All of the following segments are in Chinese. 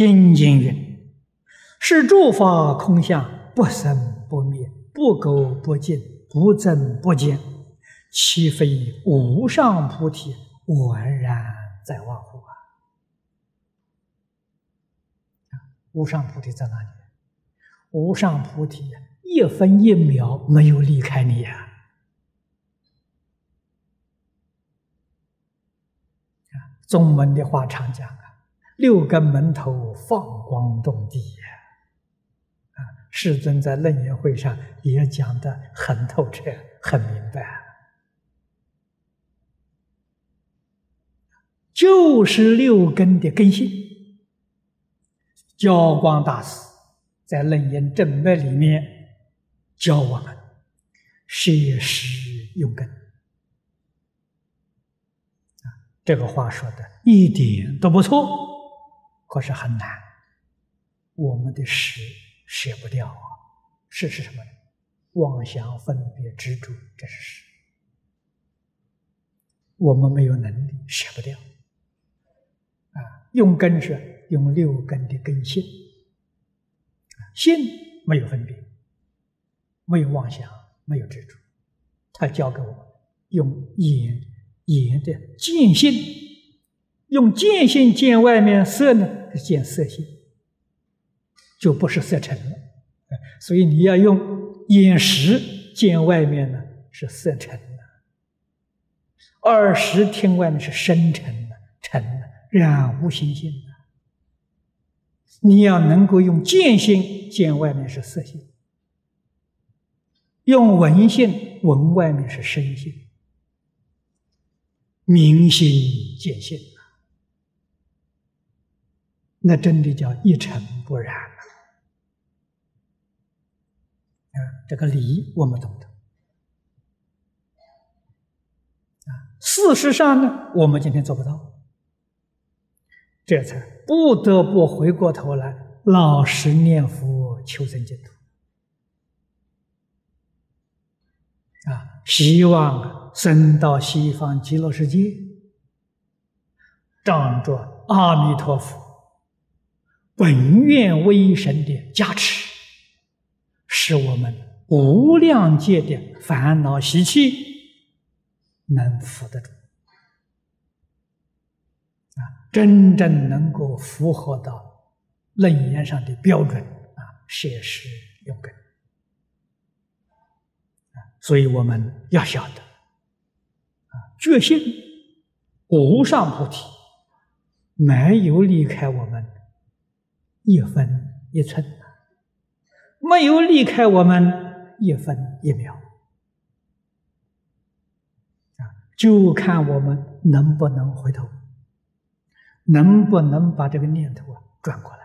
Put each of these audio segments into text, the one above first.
心经云：“是诸法空相，不生不灭，不垢不净，不增不减，岂非无上菩提宛然在望乎？”啊，无上菩提在哪里？无上菩提一分一秒没有离开你呀！宗门的话常讲啊，六根门头放光动地呀！啊，世尊在楞严会上也讲的很透彻、很明白，就是六根的根性。教光大师在楞严正脉里面教我们摄实用根。这个话说的一点都不错，可是很难。我们的识舍不掉啊，识是什么呢？妄想、分别、执着，这是识。我们没有能力舍不掉。啊，用根是用六根的根性，心没有分别，没有妄想，没有执着，他教给我们用眼。眼的见性，用见性见外面色呢，是见色性，就不是色尘了。所以你要用眼识见外面呢，是色尘的；耳识听外面是深沉的、沉的、染无心性的。你要能够用见性见外面是色性，用闻性闻外面是声性。明心见性那真的叫一尘不染啊！这个理我们懂得啊。事实上呢，我们今天做不到，这才不得不回过头来老实念佛求生净土啊！希望。升到西方极乐世界，仗着阿弥陀佛本愿威神的加持，使我们无量界的烦恼习气能扶得住，啊，真正能够符合到楞严上的标准啊，摄施用根，所以我们要晓得。啊觉性无上菩提，没有离开我们一分一寸，没有离开我们一分一秒，啊，就看我们能不能回头，能不能把这个念头啊转过来。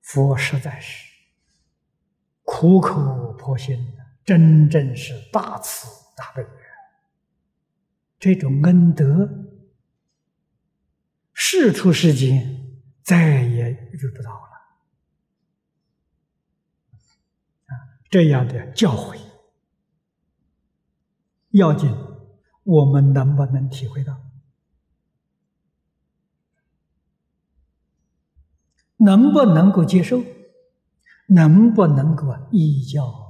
佛实在是。苦口婆心，真正是大慈大悲。这种恩德，世出世间再也遇不到了。啊，这样的教诲，要紧，我们能不能体会到？能不能够接受？能不能够依教